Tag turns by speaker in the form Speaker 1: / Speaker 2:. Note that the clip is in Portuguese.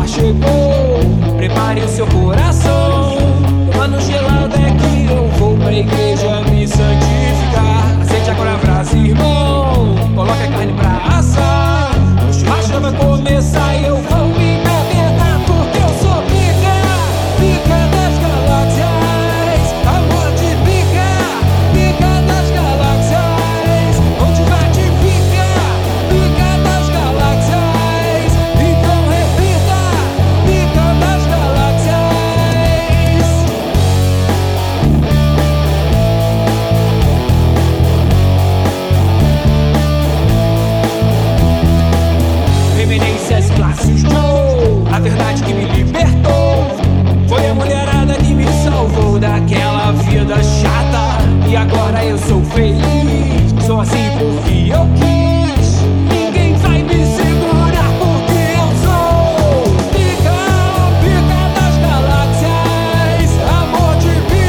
Speaker 1: melhor chegou. Prepare o seu coração. Mano gelado é que eu vou pra igreja me santificar. Aceite agora a frase, irmão. Agora eu sou feliz. Sou assim porque eu quis.